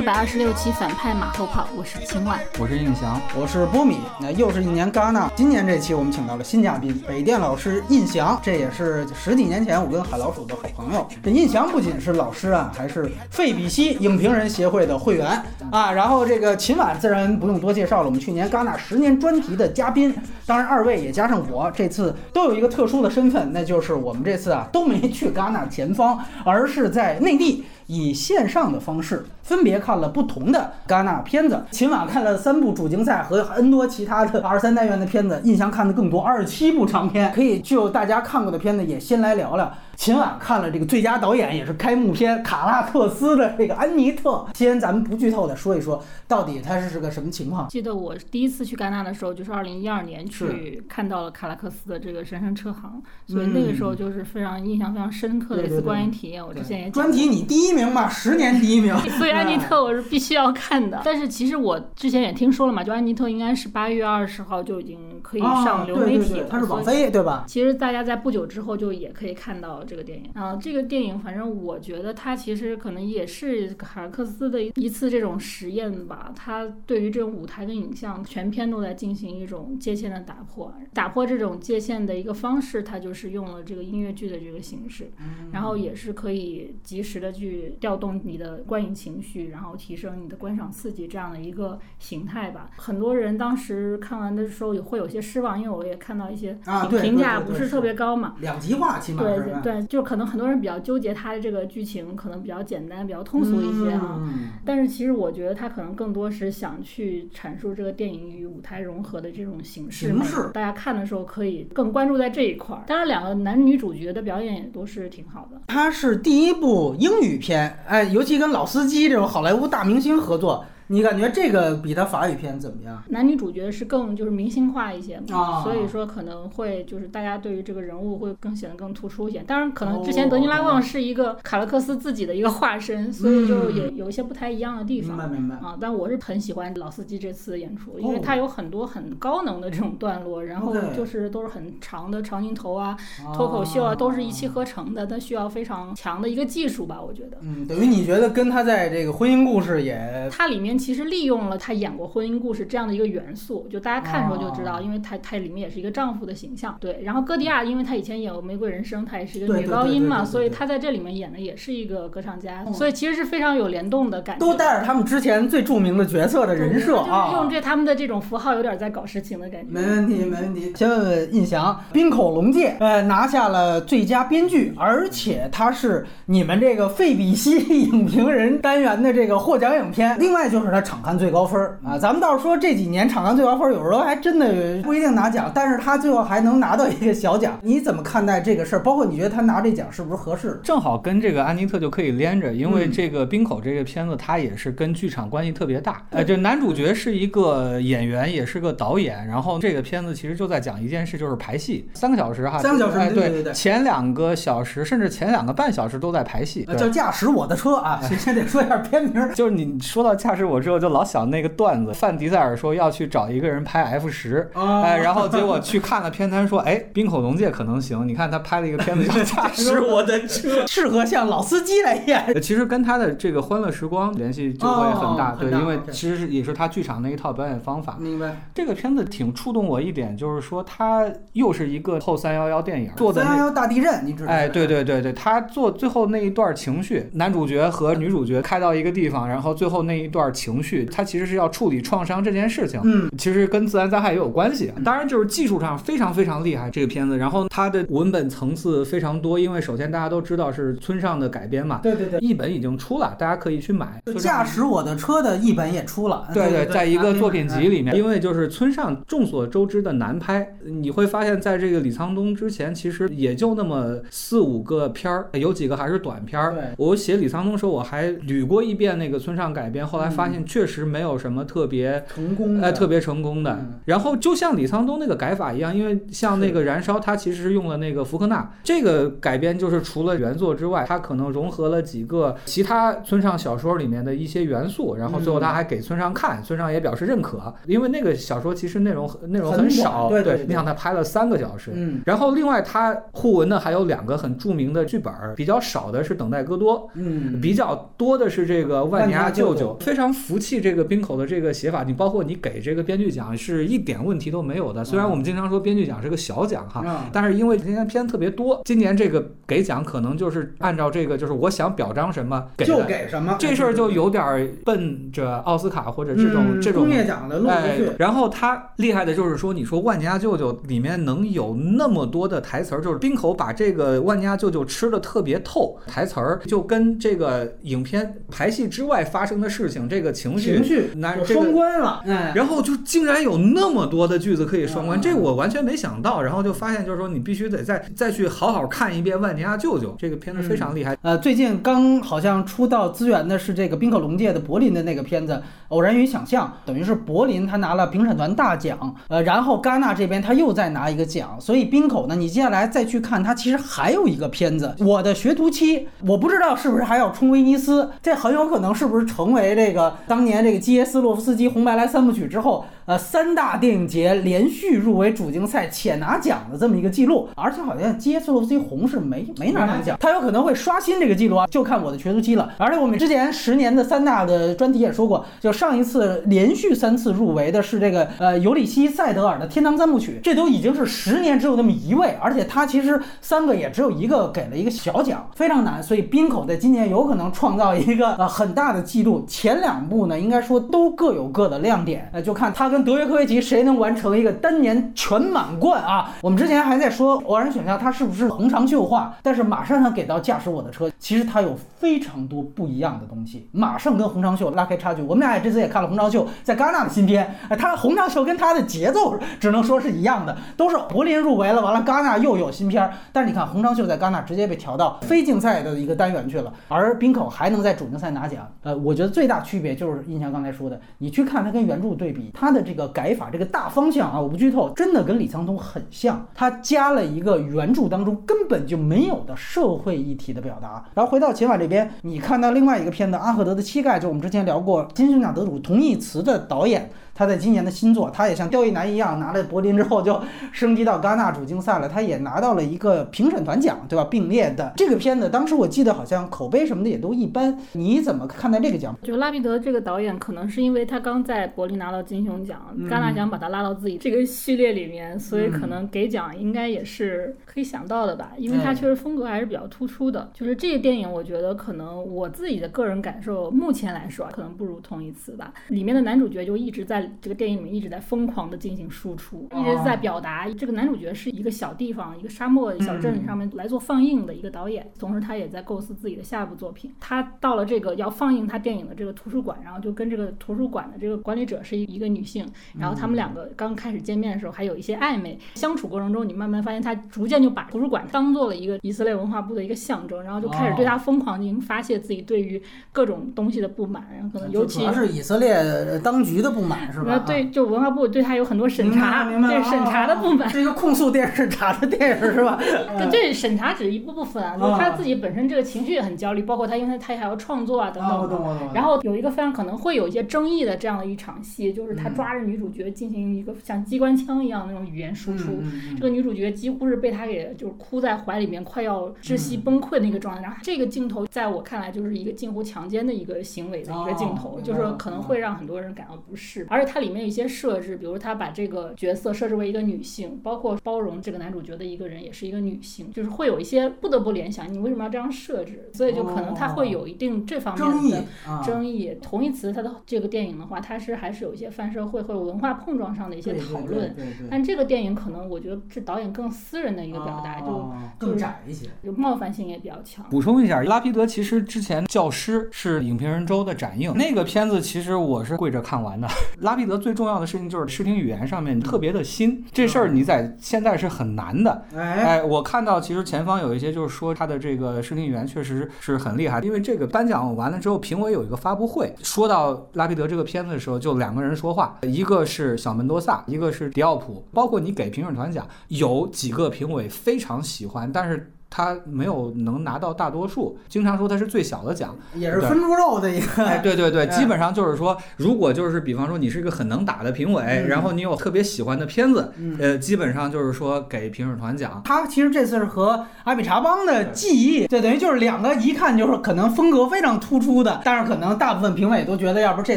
一百二十六期反派马后炮，我是秦晚，我是印翔，我是波米。那又是一年戛纳，今年这期我们请到了新嘉宾，北电老师印翔。这也是十几年前我跟海老鼠的好朋友。这印翔不仅是老师啊，还是费比西影评人协会的会员啊。然后这个秦晚自然不用多介绍了，我们去年戛纳十年专题的嘉宾。当然，二位也加上我，这次都有一个特殊的身份，那就是我们这次啊都没去戛纳前方，而是在内地。以线上的方式分别看了不同的戛纳片子。起码看了三部主竞赛和 N 多其他的二三单元的片子，印象看的更多，二十七部长片。可以就大家看过的片子也先来聊聊。秦晚看了这个最佳导演，也是开幕片卡拉克斯的这个安妮特。先咱们不剧透的说一说，到底它是个什么情况？记得我第一次去戛纳的时候，就是二零一二年去看到了卡拉克斯的这个《神圣车行》，所以那个时候就是非常印象非常深刻的一次观影体验。我之前也专题你第一名嘛，十年第一名。所以安妮特我是必须要看的。但是其实我之前也听说了嘛，就安妮特应该是八月二十号就已经可以上流媒体了。它是网飞对吧？其实大家在不久之后就也可以看到这个电影啊。这个电影，反正我觉得它其实可能也是卡克斯的一次这种实验吧。他对于这种舞台跟影像全篇都在进行一种界限的打破，打破这种界限的一个方式，他就是用了这个音乐剧的这个形式，然后也是可以及时的去调动你的观影情绪，然后提升你的观赏刺激这样的一个形态吧。很多人当时看完的时候也会有些失望，因为我也看到一些评价不是特别高嘛，两极化起码对对对，就可能很多人。比较纠结它的这个剧情可能比较简单、比较通俗一些啊，但是其实我觉得它可能更多是想去阐述这个电影与舞台融合的这种形式。形式，大家看的时候可以更关注在这一块儿。当然，两个男女主角的表演也都是挺好的。它是第一部英语片，哎，尤其跟老司机这种好莱坞大明星合作。你感觉这个比他法语片怎么样？男女主角是更就是明星化一些嘛，所以说可能会就是大家对于这个人物会更显得更突出一些。当然，可能之前德尼拉旺是一个卡勒克斯自己的一个化身，所以就也有一些不太一样的地方。明白明白啊！但我是很喜欢老司机这次演出，因为他有很多很高能的这种段落，然后就是都是很长的长镜头啊、脱口秀啊，都是一气呵成的。但需要非常强的一个技术吧，我觉得。嗯，等于你觉得跟他在这个婚姻故事也，它里面。其实利用了他演过婚姻故事这样的一个元素，就大家看的时候就知道，因为他他里面也是一个丈夫的形象，对。然后歌迪亚，因为他以前演过《玫瑰人生》，他也是一个女高音嘛，所以他在这里面演的也是一个歌唱家，所以其实是非常有联动的感觉。都带着他们之前最著名的角色的人设啊，用这他们的这种符号，有点在搞事情的感觉。没问题，没问题。先问问印翔，《冰口龙介》呃拿下了最佳编剧，而且他是你们这个费比西 影评人单元的这个获奖影片。另外就是他场刊最高。分啊，咱们倒是说这几年场刊最高分，有时候还真的不一定拿奖，但是他最后还能拿到一个小奖。你怎么看待这个事儿？包括你觉得他拿这奖是不是合适？正好跟这个安妮特就可以连着，因为这个冰口这个片子，它也是跟剧场关系特别大。呃，就男主角是一个演员，也是个导演。然后这个片子其实就在讲一件事，就是排戏，三个小时哈，三个小时，对对对，前两个小时甚至前两个半小时都在排戏，叫驾驶我的车啊。先得说一下片名，就是你说到驾驶我之后，就老想那个段子，范迪塞尔说要去找一个人拍 F 十，哎，然后结果去看了片单，说，哎，冰口龙介可能行。你看他拍了一个片子叫《驾驶我的车》，适合像老司机来演。其实跟他的这个《欢乐时光》联系就会很大，对，因为其实是也是他剧场那一套表演方法。明白。这个片子挺触动我一点，就是说他又是一个后三幺幺电影做的三幺幺大地震，你知道？哎，对对对对，他做最后那一段情绪，男主角和女主角开到一个地方，然后最后那一段情绪，它其实是要处理创。伤这件事情，嗯，其实跟自然灾害也有关系。当然，就是技术上非常非常厉害这个片子。然后它的文本层次非常多，因为首先大家都知道是村上的改编嘛，对对对，译本已经出了，大家可以去买。驾驶我的车的译本也出了，对对，在一个作品集里面。因为就是村上众所周知的难拍，你会发现在这个李沧东之前，其实也就那么四五个片儿，有几个还是短片儿。我写李沧东时候，我还捋过一遍那个村上改编，后来发现。发现确实没有什么特别。成功哎，特别成功的。嗯。然后就像李沧东那个改法一样，因为像那个《燃烧》，它其实是用了那个福克纳。这个改编，就是除了原作之外，它可能融合了几个其他村上小说里面的一些元素，然后最后他还给村上看，村上也表示认可，因为那个小说其实内容内容很少，短对你想他拍了三个小时。嗯。然后，另外他互文的还有两个很著名的剧本，比较少的是《等待戈多》，嗯，比较多的是这个万尼亚舅舅。非常服气这个冰口的这个写法。你包括你给这个编剧奖是一点问题都没有的。虽然我们经常说编剧奖是个小奖哈，啊但是因为今年片特别多，今年这个给奖可能就是按照这个就是我想表彰什么给就。给什么这事儿就有点儿奔着奥斯卡或者这种、嗯这种工业奖的去，，然后他厉害的就是说，你说万家舅舅里面能有那么多的台词儿，就是冰口把这个万家舅舅吃的特别透，台词儿就跟这个影片排戏之外发生的事情，这个情绪，情绪有双。关了，哎，然后就竟然有那么多的句子可以双关，嗯这我完全没想到。然后就发现，就是说你必须得再再去好好看一遍《万年亚舅舅》这个片子，非常厉害。呃，最近刚好像出到资源的是这个冰可龙界的柏林的那个片子《偶然与想象》，等于是柏林他拿了评审团大奖，呃，然后戛纳这边他又再拿一个奖，所以冰口呢，你接下来再去看，他其实还有一个片子《我的学徒期》，我不知道是不是还要冲威尼斯，这很有可能是不是成为这个当年这个基耶斯洛夫斯基红白蓝三部曲之后，呃，三大电影节连续入围主竞赛且拿奖的这么一个记录，而且好像基耶斯洛夫斯基红是没没拿上奖，他有可能会刷新这个记录啊，就看我的学徒期了。而且我们之前十年的三大的专题也说过，就上一次连续三次入围的是这个呃尤里西·塞德尔的《天堂三部曲》，这都已经是十年只有那么一位，而且他其实三个也只有一个给了一个小奖，非常难。所以滨口在今年有可能创造一个呃很大的记录。前两部呢，应该说都各有各的亮点，呃，就看他跟德约科维奇谁能完成一个单年全满贯啊。我们之前还在说偶然选项它是不是横长袖化，但是马上他给到驾驶我的车，其实它有非常多不一样的东西，马上跟红长袖拉开差距。我们俩也这次也看了红长袖在戛纳的新片，哎，他红长袖跟他的节奏只能说是一样的，都是柏林入围了，完了戛纳又有新片，但是你看红长袖在戛纳直接被调到非竞赛的一个单元去了，而冰口还能在主竞赛拿奖。呃，我觉得最大区别就是印象刚才说的，你去看它跟原著对比，它的这个改法这个大方向啊，我不剧透，真的跟李沧东很像，他加了一个原著当中根本就没有的社会议题的表达。然后回到秦法这边，你看到另外一个片子《阿赫德的膝盖》，就我们之前聊过金熊奖得主同义词的导演。他在今年的新作，他也像刁亦男一样，拿了柏林之后就升级到戛纳主竞赛了。他也拿到了一个评审团奖，对吧？并列的这个片子，当时我记得好像口碑什么的也都一般。你怎么看待这个奖？就拉皮德这个导演，可能是因为他刚在柏林拿到金熊奖，戛纳奖把他拉到自己这个系列里面，所以可能给奖应该也是可以想到的吧。因为他确实风格还是比较突出的。就是这个电影，我觉得可能我自己的个人感受，目前来说啊可能不如同一次吧。里面的男主角就一直在这个电影里面一直在疯狂的进行输出，一直在表达这个男主角是一个小地方、一个沙漠小镇上面来做放映的一个导演，同时他也在构思自己的下一部作品。他到了这个要放映他电影的这个图书馆，然后就跟这个图书馆的这个管理者是一个女性，然后他们两个刚开始见面的时候还有一些暧昧，相处过程中你慢慢发现他逐渐就把图书馆当做了一个以色列文化部的一个象征，然后就开始对他疯狂进行发泄自己对于各种东西的不满，然后可能尤其是以色列当局的不满，是吧？呃，对，就文化部对他有很多审查，明白明白对审查的不满。这个控诉电视审查的电影是吧？对，这审查只是一部分啊，就是他自己本身这个情绪也很焦虑，包括他，因为他还要创作啊等等的。懂我懂。然后有一个非常可能会有一些争议的这样的一场戏，就是嗯他抓着女主角进行一个像机关枪一样那种语言输出。这个女主角几乎是被他给就是哭在怀里面，快要窒息嗯崩溃的一个状态。然后这个镜头在我看来就是一个近乎强奸的一个行为的一个镜头，哦就是可能会让很多人感到不适。而且它里面有一些设置，比如他把这个角色设置为一个女性，包括包容这个男主角的一个人也是一个女性，就是会有一些不得不联想，你为什么要这样设置？所以就可能它会有一定这方面的啊，争议。同义词它的这个电影的话，它是还是有一些泛社会或者文化碰撞上的一些讨论。，但这个电影可能我觉得是导演更私人的一个表达，就哦更窄一些。就冒犯性也比较强。补充一下，拉皮德其实之前《教师》是影评人周的展映，那个片子其实我是跪着看完的。拉皮德最重要的事情就是视听语言上面特别的新，这事儿你在现在是很难的。哎，哎，我看到其实前方有一些就是说他的这个视听语言确实是很厉害，因为这个颁奖完了之后，评委有一个发布会，说到拉皮德这个片子的时候，就两个人说话，一个是小门多萨，一个是迪奥普，包括你给评审团讲，有几个评委非常喜欢，但是。他没有能拿到大多数，经常说他是最小的奖，也是分猪肉的一个。哎，对对对，哎基本上就是说，如果就是比方说你是一个很能打的评委，嗯然后你有特别喜欢的片子，嗯呃，基本上就是说给评审团奖。他其实这次是和阿比查邦的记忆，这等于就是两个一看就是可能风格非常突出的，但是可能大部分评委都觉得要不这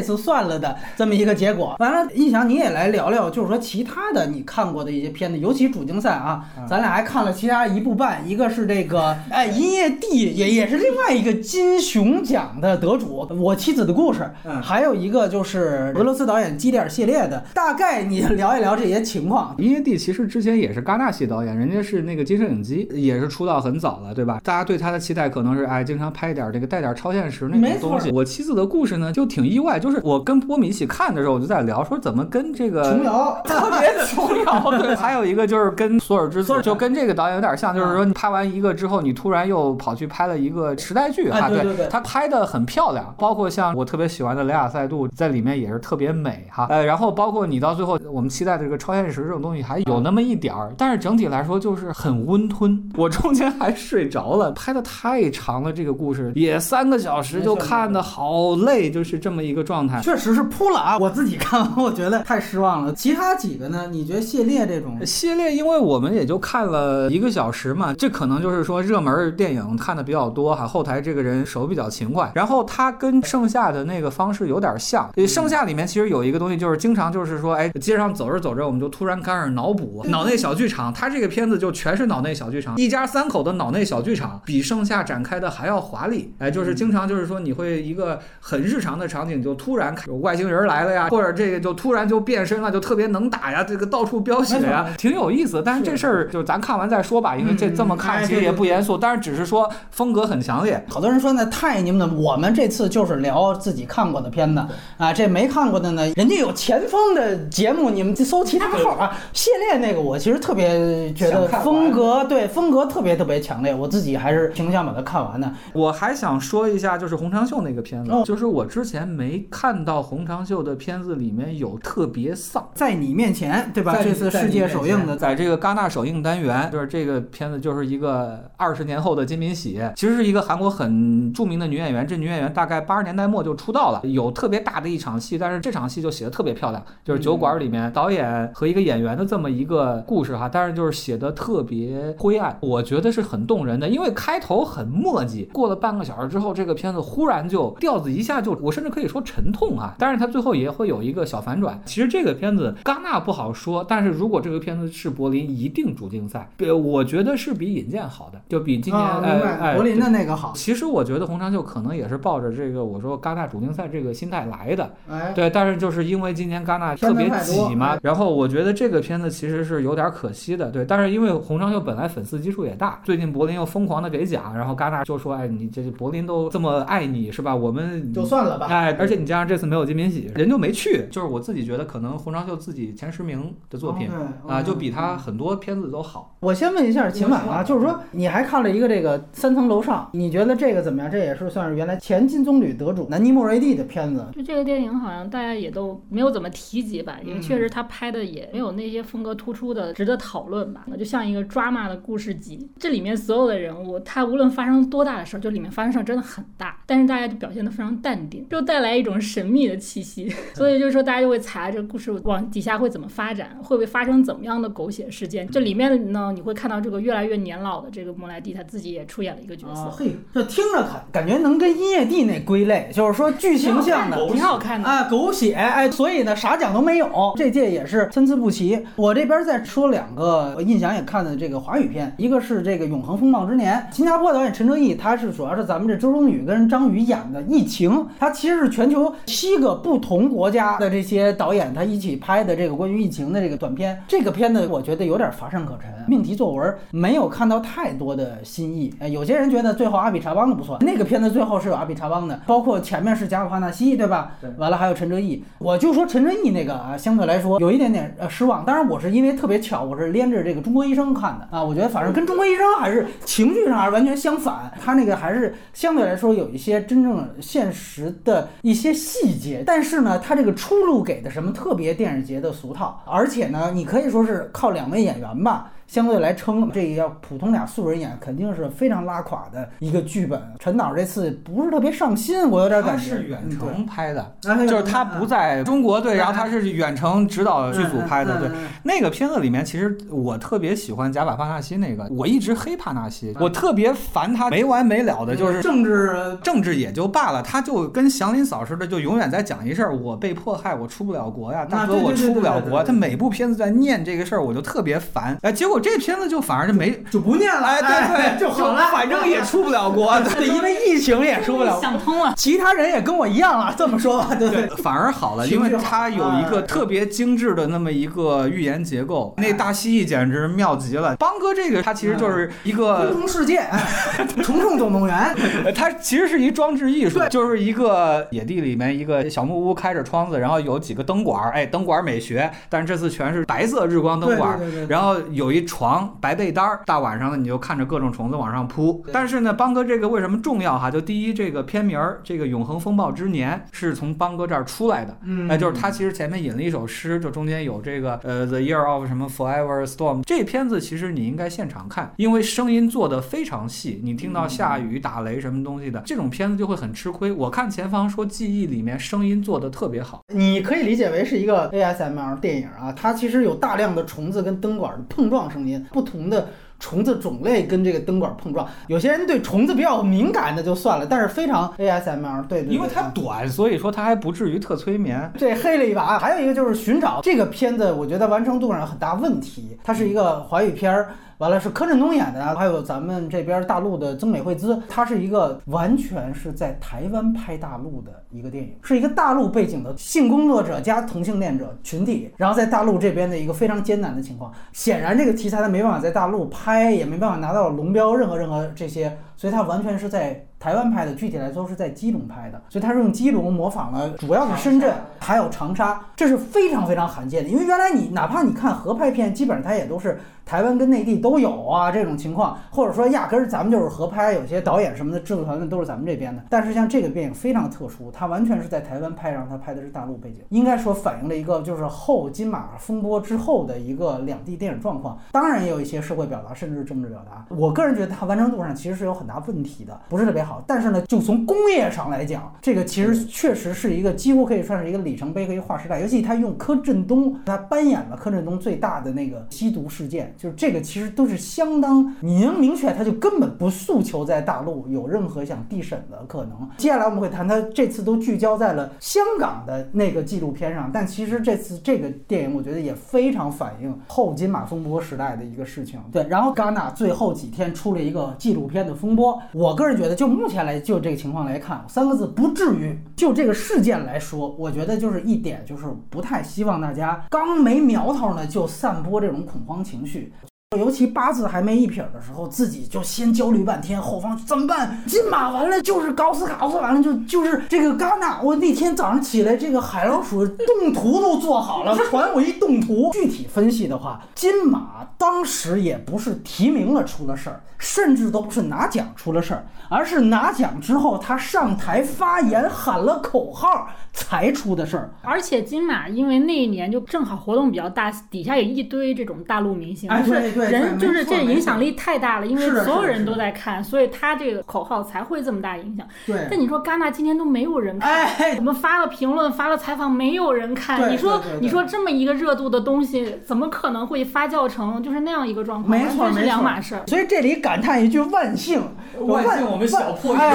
次算了的这么一个结果。完了，印象你也来聊聊，就是说其他的你看过的一些片子，尤其主竞赛啊，嗯咱俩还看了其他一部半，一个是这个哎音乐帝，也也是另外一个金熊奖的得主，我妻子的故事，嗯还有一个就是俄罗斯导演基里尔系列的，大概你聊一聊这些情况。音乐帝其实之前也是戛纳系导演，人家是那个金摄影机，也是出道很早了，对吧？大家对他的期待可能是哎，经常拍一点这个带点超现实那没错种东西。我妻子的故事呢，就挺意外，就是我跟波米一起看的时候，我就在聊说怎么跟这个琼瑶 特别琼瑶。对，还有一个就是跟索尔之子，索尔就跟这个导演有点像，就是说你拍完一个之后，你突然又跑去拍了一个时代剧哈。哎对对对他拍的很漂亮，包括像我特别喜欢的雷亚塞杜在里面也是特别美哈。呃，然后包括你到最后我们期待的这个超现实这种东西还有那么一点儿，但是整体来说就是很温吞。我中间还睡着了，拍的太长了，这个故事也三个小时，就看的好累，就是这么一个状态。确实是扑了啊！我自己看完，我觉得太失望了。其他几个呢？你觉得系列这种？系列，因为我们也就看了一个小时嘛，这可能就是说热门电影看的比较多哈，后台这个人手比较勤快，然后他跟盛夏的那个方式有点像。呃盛夏里面其实有一个东西，就是经常就是说，哎，街上走着走着，我们就突然开始脑补脑内小剧场，他这个片子就全是脑内小剧场，一家三口的脑内小剧场，比盛夏展开的还要华丽。哎，就是经常就是说你会一个很日常的场景，就突然有外星人来了呀，或者这个就突然就变身了，就特别能打呀，这个到处飙血呀，挺有意思。但是这事儿就咱看完再说吧，因为这这么嗯看其实也不严肃，但是只是说风格很强烈。好多人说那，太你们的，我们这次就是聊自己看过的片子啊，这没看过的呢，人家有前锋的节目，你们搜其他号啊。系列那个，我其实特别觉得风格对风格特别特别强烈，我自己还是挺想把它看完的。我还想说一下，就是洪长秀那个片子，哦就是我之前没看到洪长秀的片子里面有特别丧。在你面前，对吧？这次世界首映的，在这个戛纳首映单元，就是这个片子就是一个呃二十年后的金敏喜，其实是一个韩国很著名的女演员。这女演员大概八十年代末就出道了，有特别大的一场戏，但是这场戏就写的特别漂亮，就是酒馆里面导演和一个演员的这么一个故事哈，但是就是写的特别灰暗，我觉得是很动人的，因为开头很墨迹，过了半个小时之后，这个片子忽然就调子一下就，我甚至可以说沉痛啊，但是它最后也会有一个小反转。其实这个片子戛纳不好说，但是如果这个片子是柏林，一定主竞赛。对，我觉得是比引荐好的，就比今年、柏林的那个好。其实我觉得洪长秀可能也是抱着这个我说戛纳主竞赛这个心态来的，哎，对，但是就是因为今年戛纳特别挤嘛，然后我觉得这个片子其实是有点可惜的，对。但是因为洪长秀本来粉丝基数也大，最近柏林又疯狂的给奖，然后戛纳就说，哎，你这柏林都这么爱你是吧？我们就算了吧。哎，而且你加上这次没有金敏喜，人就没去。就是我自己觉得，可能洪长秀自己前十名的作品哦啊，就比他很多片子都好。我先问一下秦晚啊，就是说你还看了一个这个三层楼上，你觉得这个怎么样？这也是算是原来前金棕榈得主南尼莫瑞蒂的片子。就这个电影好像大家也都没有怎么提及吧，因为确实他拍的也没有那些风格突出的值得讨论吧，就像一个 drama 的故事集。这里面所有的人物，他无论发生多大的事儿，就里面发生事儿真的很大，但是大家就表现得非常淡定，就带来一种神秘的气息。所以就是说，大家就会猜这个故事往底下会怎么发展，会不会发生怎么样的狗血事件。这里面呢，你会看到这个越来越年老的这个莫莱蒂，他自己也出演了一个角色。啊，嘿，这听着感感觉能跟音乐帝那归类，就是说剧情像的，挺好看的。啊，狗血，哎，所以呢，啥奖都没有，这届也是参差不齐。我这边再说两个，我印象也看的这个华语片，一个是这个《永恒风暴之年》，新加坡导演陈哲艺，他是主要是咱们这周冬雨跟张宇演的《疫情》，他其实是全球七个不同国家的这些导演他一起拍的这个关于疫情的这个短片。这个片子我觉得有点乏善可陈，命题作文，没有看到太。太多的新意。哎，有些人觉得最后阿比查邦的不错，那个片子最后是有阿比查邦的，包括前面是贾普帕纳西，对吧？对完了还有陈哲艺，我就说陈哲艺那个啊，相对来说有一点点呃失望。当然我是因为特别巧，我是连着这个中国医生看的啊，我觉得反正跟中国医生还是情绪上还是完全相反，他那个还是相对来说有一些真正现实的一些细节，但是呢，他这个出路给的什么特别电影节的俗套，而且呢，你可以说是靠两位演员吧。相对来称，这个要普通俩素人演，肯定是非常拉垮的一个剧本。陈导这次不是特别上心，我有点感觉。是远嗯程拍的，就是他不在中国队，嗯然后他是远程指导剧组拍的。对，那个片子里面，其实我特别喜欢贾马帕纳西那个，我一直黑帕纳西，我特别烦他没完没了的，就是政治政治也就罢了，他就跟祥林嫂似的，就永远在讲一事儿：我被迫害，我出不了国呀，大哥我出不了国。他每部片子在念这个事儿，我就特别烦。哎，结果这片子就反而就没，就不念了，哎，对对，就好了，反正也出不了国。对，因为疫情也出不了。想通了。其他人也跟我一样了，这么说吧，对对对，反而好了，因为它有一个哎特别精致的那么一个寓言结构，那大蜥蜴简直妙极了。邦哥这个，他其实就是一空个，中世界，哎虫虫总动员，呃它其实是一装置艺术对，就是一个野地里面一个小木屋，开着窗子，然后有几个灯管儿，哎，灯管美学，但是这次全是白色日光灯管儿。对对对对然后有一床白被单儿，大晚上的你就看着各种虫子往上扑。但是呢，邦哥这个为什么重要哈？就第一，这个片名儿这个《永恒风暴之年》是从邦哥这儿出来的。嗯那，就是他其实前面引了一首诗，就中间有这个呃 The Year of 什么 Forever Storm 这片子，其实你应该现场看，因为声音做的非常细，你听到下雨、打雷什么东西的，这种片子就会很吃亏。我看前方说记忆里面声音做的特别好，你可以理解为是一个 ASMR 电影啊，它其实有大量的虫子跟灯管的碰撞声音，不同的。虫子种类跟这个灯管碰撞，有些人对虫子比较敏感的就算了，但是非常 ASMR，对对对，因为它短，所以说它还不至于特催眠。这黑了一把。还有一个就是寻找这个片子，我觉得完成度上有很大问题。它是一个华语片儿，完了是柯震东演的，还有咱们这边大陆的曾美惠孜，它是一个完全是在台湾拍大陆的一个电影，是一个大陆背景的性工作者加同性恋者群体，然后在大陆这边的一个非常艰难的情况。显然这个题材它没办法在大陆拍，也没办法拿到龙标，任何任何这些，所以它完全是在台湾拍的，具体来说是在基隆拍的，所以它是用基隆模仿了，主要是深圳，还有长沙，这是非常非常罕见的。因为原来你哪怕你看合拍片，基本上它也都是台湾跟内地都有啊这种情况，或者说压根儿咱们就是合拍，有些导演什么的制作团队都是咱们这边的。但是像这个电影非常特殊，它完全是在台湾拍，然后它拍的是大陆背景，应该说反映了一个就是后金马风波之后的一个两地电影状况。当然也有一些社会表达，甚至是政治表达。我个人觉得它完成度上其实是有很大问题的，不是特别好。但是呢，就从工业上来讲，这个其实确实是一个几乎可以算是一个里程碑和一个划时代。尤其他用柯震东，他扮演了柯震东最大的那个吸毒事件，就是这个其实都是相当，你能明确他就根本不诉求在大陆有任何想递审的可能。接下来我们会谈，他这次都聚焦在了香港的那个纪录片上，但其实这次这个电影我觉得也非常反映后金马风波时代的一个事情。对，然后戛纳最后几天出了一个纪录片的风播，我个人觉得就目前来就这个情况来看，三个字不至于。就这个事件来说，我觉得就是一点就是不太希望大家刚没苗头呢就散播这种恐慌情绪。尤其八字还没一撇的时候，自己就先焦虑半天，后方怎么办？金马完了就是高斯卡，完了就就是这个戛纳。我那天早上起来，这个海老鼠动图都做好了，传我一动图。具体分析的话，金马当时也不是提名了出了事儿，甚至都不是拿奖出了事儿，而是拿奖之后他上台发言喊了口号才出的事儿。而且金马因为那一年就正好活动比较大，底下有一堆这种大陆明星，哎对对对人就是这影响力太大了，因为所有人都在看，所以他这个口号才会这么大影响。对但你说戛纳今天都没有人看，哎我们发了评论，发了采访，没有人看。你说你说这么一个热度的东西，怎么可能会发酵成就是那样一个状况？没错，完全是没错两码事儿。所以这里感叹一句万幸，万幸我们小破影展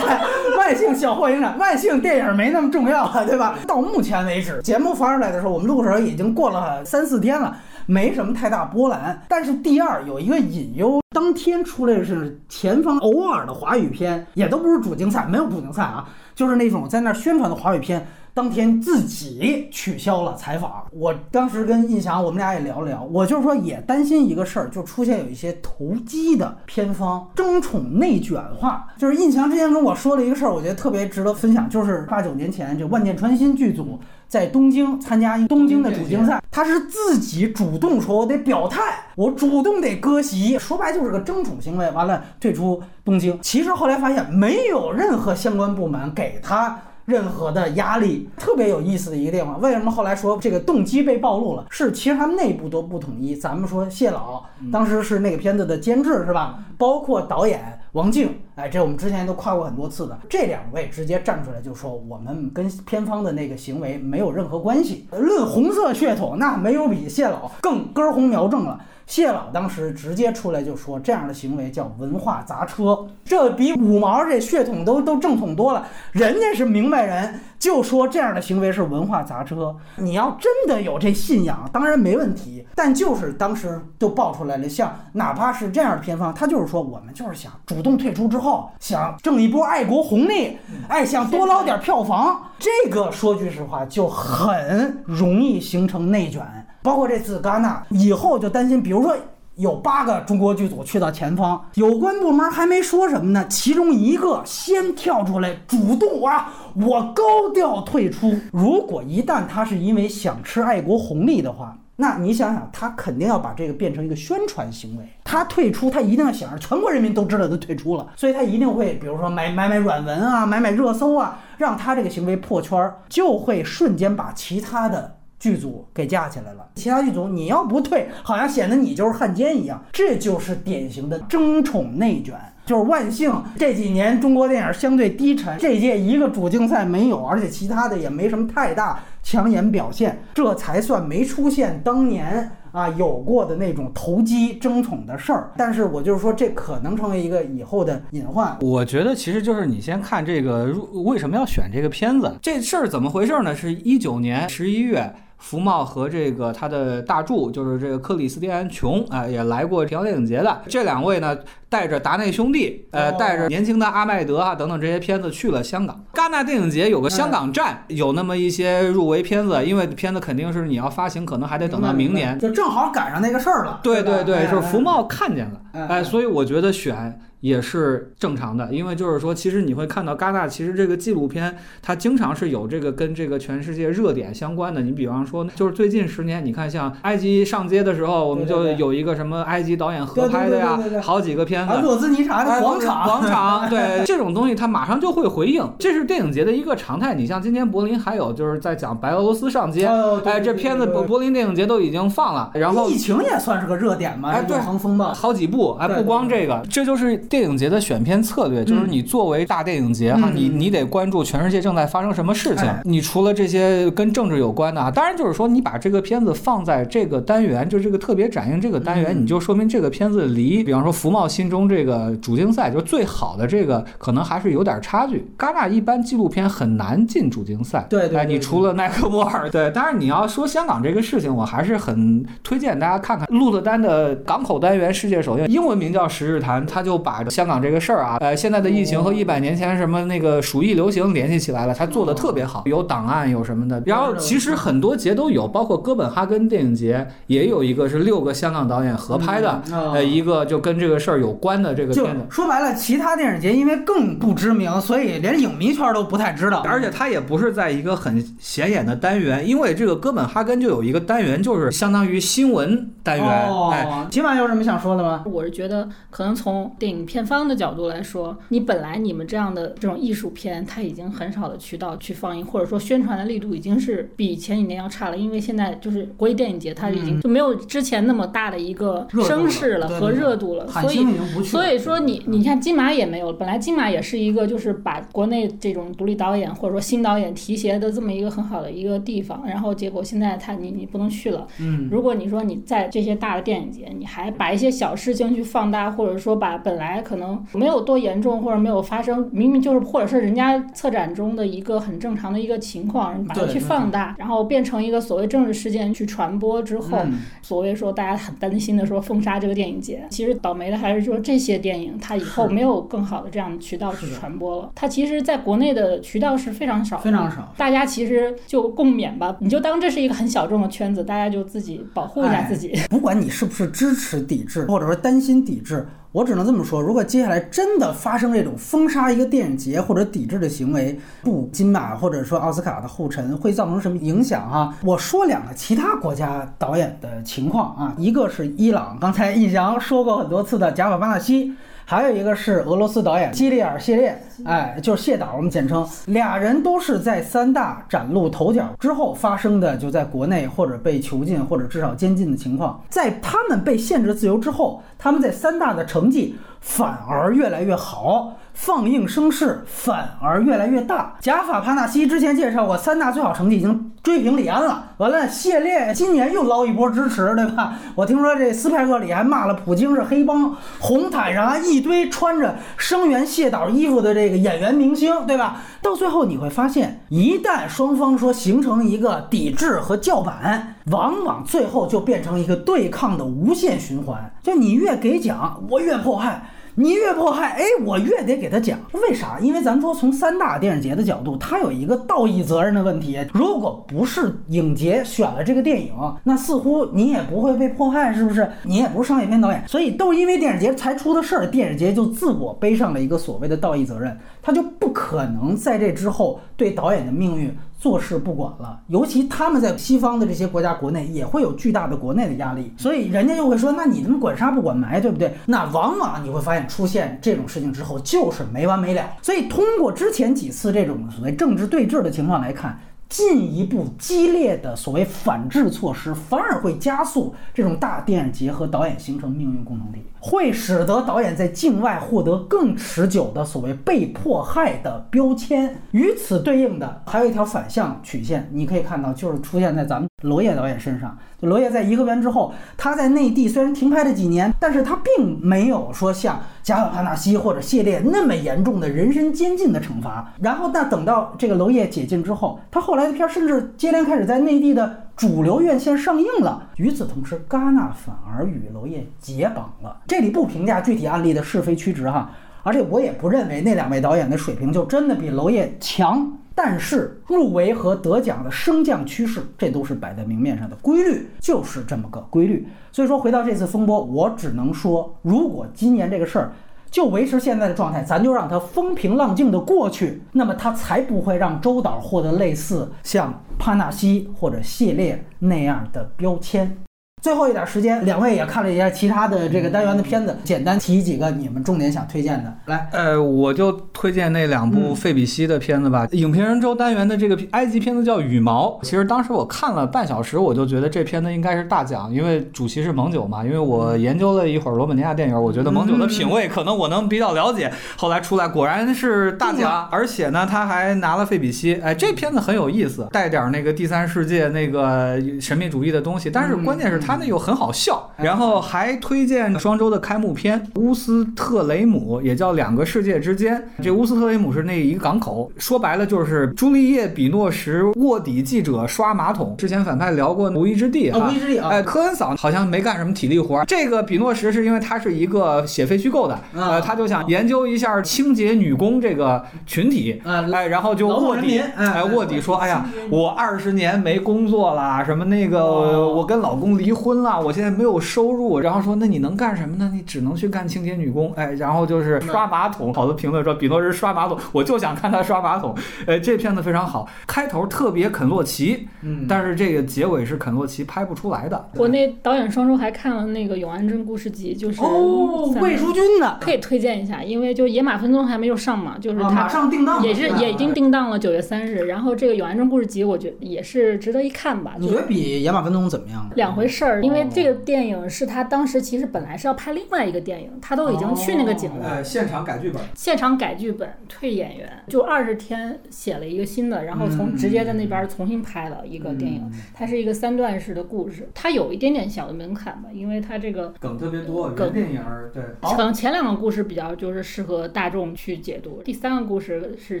哎万幸小破影展，万幸电影没那么重要了，对吧？到目前为止，节目发出来的时候，我们录的时候已经过了三四天了。没什么太大波澜，但是第二有一个隐忧，当天出来的是前方偶尔的华语片，也都不是主竞赛，没有主竞赛啊，就是那种在那宣传的华语片。当天自己取消了采访，我当时跟印翔，我们俩也聊了聊，我就是说也担心一个事儿，就出现有一些投机的片方争宠内卷化。就是印翔之前跟我说了一个事儿，我觉得特别值得分享，就是八九年前这万箭穿心剧组在东京参加东京的主竞赛，他是自己主动说，我得表态，我主动得割席，说白就是个争宠行为，完了退出东京。其实后来发现没有任何相关部门给他。任何的压力，特别有意思的一个地方。为什么后来说这个动机被暴露了？是其实他们内部都不统一。咱们说谢老当时是那个片子的监制是吧？包括导演王静，哎，这我们之前都夸过很多次的。这两位直接站出来就说，我们跟片方的那个行为没有任何关系。论红色血统，那没有比谢老更根红苗正了。谢老当时直接出来就说，这样的行为叫文化砸车，这比五毛这血统都都正统多了。人家是明白人，就说这样的行为是文化砸车。你要真的有这信仰，当然没问题。但就是当时就爆出来了，像哪怕是这样的偏方，他就是说我们就是想主动退出之后，想挣一波爱国红利，哎，想多捞点票房。这个说句实话，就很容易形成内卷。包括这次戛纳以后就担心，比如说有八个中国剧组去到前方，有关部门还没说什么呢，其中一个先跳出来主动啊，我高调退出。如果一旦他是因为想吃爱国红利的话，那你想想，他肯定要把这个变成一个宣传行为。他退出，他一定要想让全国人民都知道他退出了，所以他一定会，比如说买买买软文啊，买买热搜啊，让他这个行为破圈儿，就会瞬间把其他的。剧组给架起来了，其他剧组你要不退，好像显得你就是汉奸一样，这就是典型的争宠内卷。就是万幸这几年中国电影相对低沉，这届一个主竞赛没有，而且其他的也没什么太大抢眼表现，这才算没出现当年啊有过的那种投机争宠的事儿。但是我就是说，这可能成为一个以后的隐患。我觉得其实就是你先看这个为什么要选这个片子，这事儿怎么回事呢？是一九年十一月。福茂和这个他的大柱，就是这个克里斯蒂安·琼啊，也来过平遥电影节的。这两位呢，带着达内兄弟，呃，带着年轻的阿麦德啊等等这些片子去了香港。戛纳电影节有个香港站，有那么一些入围片子，因为片子肯定是你要发行，可能还得等到明年，就正好赶上那个事儿了。对对对，就是福茂看见了，哎，所以我觉得选。也是正常的，因为就是说，其实你会看到戛纳，其实这个纪录片它经常是有这个跟这个全世界热点相关的。你比方说，就是最近十年，你看像埃及上街的时候，我们就有一个什么埃及导演合拍的呀，好几个片子。洛兹尼察的广场，广场，对这种东西，它马上就会回应，这是电影节的一个常态。你像今天柏林还有就是在讲白俄罗斯上街，哎，这片子柏柏林电影节都已经放了。然后疫情也算是个热点嘛，哎，对，风暴好几部，哎，不光这个，这就是。电影节的选片策略就是你作为大电影节哈，你你得关注全世界正在发生什么事情。你除了这些跟政治有关的啊，当然就是说你把这个片子放在这个单元，就这个特别展映这个单元，你就说明这个片子离，比方说福茂心中这个主竞赛就最好的这个可能还是有点差距。戛纳一般纪录片很难进主竞赛，对对，哎你除了奈克莫尔，对，当然你要说香港这个事情，我还是很推荐大家看看鹿特丹的港口单元世界首映，英文名叫《十日谈》，他就把。香港这个事儿啊，呃，现在的疫情和一百年前什么那个鼠疫流行联系起来了，他做的特别好，有档案有什么的。然后其实很多节都有，包括哥本哈根电影节也有一个是六个香港导演合拍的，呃，一个就跟这个事儿有关的这个片子。说白了，其他电影节因为更不知名，所以连影迷圈都不太知道。而且它也不是在一个很显眼的单元，因为这个哥本哈根就有一个单元，就是相当于新闻单元。哦，今晚有什么想说的吗？我是觉得可能从电影。片方的角度来说，你本来你们这样的这种艺术片，它已经很少的渠道去放映，或者说宣传的力度已经是比前几年要差了。因为现在就是国际电影节，它已经就没有之前那么大的一个声势了和热度了。所以，所以说你你看金马也没有，本来金马也是一个就是把国内这种独立导演或者说新导演提携的这么一个很好的一个地方，然后结果现在他你你不能去了。嗯，如果你说你在这些大的电影节，你还把一些小事情去放大，或者说把本来可能没有多严重，或者没有发生，明明就是，或者是人家策展中的一个很正常的一个情况，把它去放大，然后变成一一个所谓政治事件去传播之后，嗯。所谓说大家很担心的说封杀这个电影节，其实倒霉的还是说这些电影它以后没有更好的这样的渠道去传播了。它其实在国内的渠道是非常少，非常少。大家其实就共勉吧，你就当这是一个很小众的圈子，大家就自己保护一下自己。不管你是不是支持抵制，或者说担心抵制，我只能这么说：如果接下来真的发生这种封杀一个电影节或者抵制的行为，步金马或者说奥斯卡的后尘，会造成什么影响哈？我说两个其他国家导演的情况啊，一个是伊朗，刚才印翔说过很多次的贾法巴纳西。还有一个是俄罗斯导演基里尔谢列，哎，就是谢导，我们简称。俩人都是在三大崭露头角之后发生的，就在国内或者被囚禁或者至少监禁的情况。在他们被限制自由之后，他们在三大的成绩反而越来越好，放映声势反而越来越大。贾法帕纳西之前介绍过，三大最好成绩已经追平李安了。完了，谢列今年又捞一波支持，对吧？我听说这斯派克里还骂了普京是黑帮，红毯上一堆穿着声援谢导衣服的这个演员明星，对吧？到最后你会发现，一旦双方说形成一个抵制和叫板，往往最后就变成一个对抗的无限循环。就你越给奖，我越迫害。你越迫害，哎，我越得给他讲，为啥？因为咱说从三大电影节的角度，它有一个道义责任的问题。如果不是影节选了这个电影，那似乎你也不会被迫害，是不是？你也不是商业片导演，所以都是因为电影节才出的事儿，电影节就自我背上了一个所谓的道义责任，他就不可能在这之后对导演的命运坐视不管了。尤其他们在西方的这些国家国内也会有巨大的国内的压力，所以人家就会说，那你他妈管杀不管埋，对不对？那往往你会发现出现这种事情之后就是没完没了。所以通过之前几次这种所谓政治对峙的情况来看。进一步激烈的所谓反制措施，反而会加速这种大电影节和导演形成命运共同体，会使得导演在境外获得更持久的所谓被迫害的标签。与此对应的，还有一条反向曲线，你可以看到，就是出现在咱们娄烨导演身上。娄烨在颐和园之后，他在内地虽然停拍了几年，但是他并没有说像贾瓦帕纳西或者谢列那么严重的人身监禁的惩罚。然后，那等到这个娄烨解禁之后，他后来的片甚至接连开始在内地的主流院线上映了。与此同时，戛纳反而与娄烨解绑了。这里不评价具体案例的是非曲直哈，而且我也不认为那两位导演的水平就真的比娄烨强。但是入围和得奖的升降趋势，这都是摆在明面上的规律，就是这么个规律。所以说，回到这次风波，我只能说，如果今年这个事儿就维持现在的状态，咱就让它风平浪静的过去，那么它才不会让周导获得类似像帕纳西或者谢列那样的标签。最后一点时间，两位也看了一下其他的这个单元的片子，简单提几个你们重点想推荐的。来，呃，我就推荐那两部嗯费比西的片子吧。影评人周单元的这个埃及片子叫《羽毛》，其实当时我看了半小时，我就觉得这片子应该是大奖，因为主席是蒙九嘛。因为我研究了一会儿罗马尼亚电影，我觉得蒙九的品味可能我能比较了解。后来出来果然是大奖，而且呢，他还拿了费比西。哎，这片子很有意思，带点那个第三世界那个神秘主义的东西，但是关键是他那又很好笑。然后还推荐双周的开幕片《乌斯特雷姆》，也叫《两个世界之间》。这乌斯特雷姆是那一个港口，说白了就是朱丽叶·比诺什卧底记者刷马桶。之前反派聊过《无依之地》啊，无依之地啊，哎，科恩嫂好像没干什么体力活。这个比诺什是因为他是一个写废虚构的，呃，他就想研究一下清洁女工这个群体，啊，哎，然后就卧底，哎，卧底说，哎呀，我二十年没工作啦，什么那个我跟老公离婚了，我现在没有收入，然后说那你能干什么呢？你只能去干清洁女工，哎，然后就是刷马桶。好多评论说比诺什刷马桶，我就想看他刷马桶。哎，这片子非常好，开头特别肯洛奇，嗯，但是这个结尾是肯洛奇拍不出来的。我那导演双周还看了那个《永安镇故事集》，就是哦，魏淑君的，可以推荐一下，因为就《野马分鬃》还没有上嘛，就是啊马上定档，也是也已经。定档了九月三日。然后这个《永安镇故事集》，我觉得也是值得一看吧，就是你觉得比《野马分鬃》怎么样？两回事儿。因为这个电影是他当时其实本来是要拍另外一个电影，他都已经去那个景了，呃，现场改剧本，现场改剧本，退演员，就二十天写了一个新的，然后从直接在那边重新拍了一个电影。它是一个三段式的故事，它有一点点小的门槛吧，因为它这个梗特别多，梗电影对。可能前两个故事比较就是适合大众去解读，第三个故事是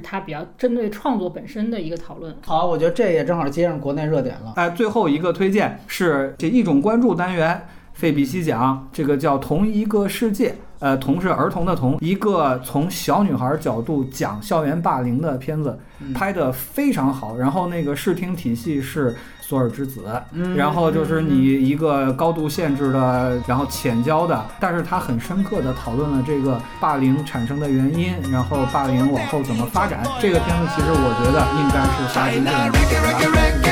它比较针对创作本身的一个讨论。好，我觉得这也正好接上国内热点了。哎，最后一个推荐是这一种关注单元，费比西讲，这个叫同一个世界。呃，同是儿童的同，一个从小女孩角度讲校园霸凌的片子，拍的非常好。然后那个视听体系是索尔之子，然后就是你一个高度限制的，然后浅交的，但是它很深刻的讨论了这个霸凌产生的原因，然后霸凌往后怎么发展。这个片子其实我觉得应该是杀鸡的。